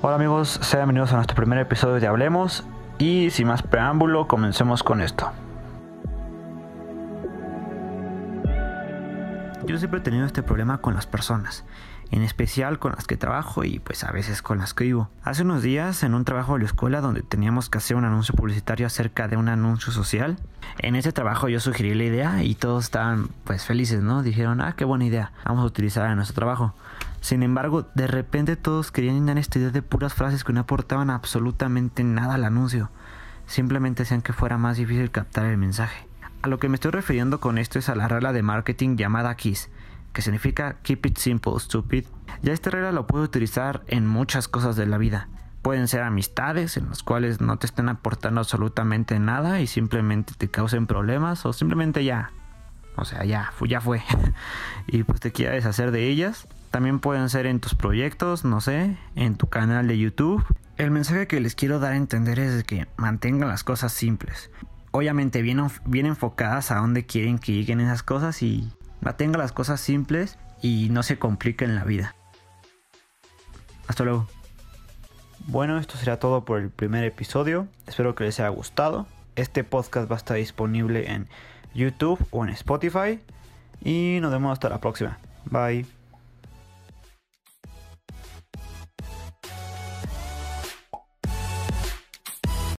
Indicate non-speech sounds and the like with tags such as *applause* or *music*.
Hola amigos, sean bienvenidos a nuestro primer episodio de Hablemos y sin más preámbulo, comencemos con esto. Yo siempre he tenido este problema con las personas, en especial con las que trabajo y pues a veces con las que vivo. Hace unos días en un trabajo de la escuela donde teníamos que hacer un anuncio publicitario acerca de un anuncio social, en ese trabajo yo sugerí la idea y todos estaban pues felices, ¿no? Dijeron, ah, qué buena idea, vamos a utilizarla en nuestro trabajo. Sin embargo, de repente todos querían dar esta idea de puras frases que no aportaban absolutamente nada al anuncio. Simplemente hacían que fuera más difícil captar el mensaje. A lo que me estoy refiriendo con esto es a la regla de marketing llamada KISS, que significa Keep It Simple, Stupid. Ya esta regla lo puedo utilizar en muchas cosas de la vida. Pueden ser amistades en las cuales no te estén aportando absolutamente nada y simplemente te causen problemas o simplemente ya. O sea, ya, ya fue. *laughs* y pues te quieres deshacer de ellas. También pueden ser en tus proyectos, no sé, en tu canal de YouTube. El mensaje que les quiero dar a entender es que mantengan las cosas simples obviamente bien, bien enfocadas a dónde quieren que lleguen esas cosas y mantenga las cosas simples y no se compliquen la vida. Hasta luego. Bueno, esto será todo por el primer episodio. Espero que les haya gustado. Este podcast va a estar disponible en YouTube o en Spotify. Y nos vemos hasta la próxima. Bye.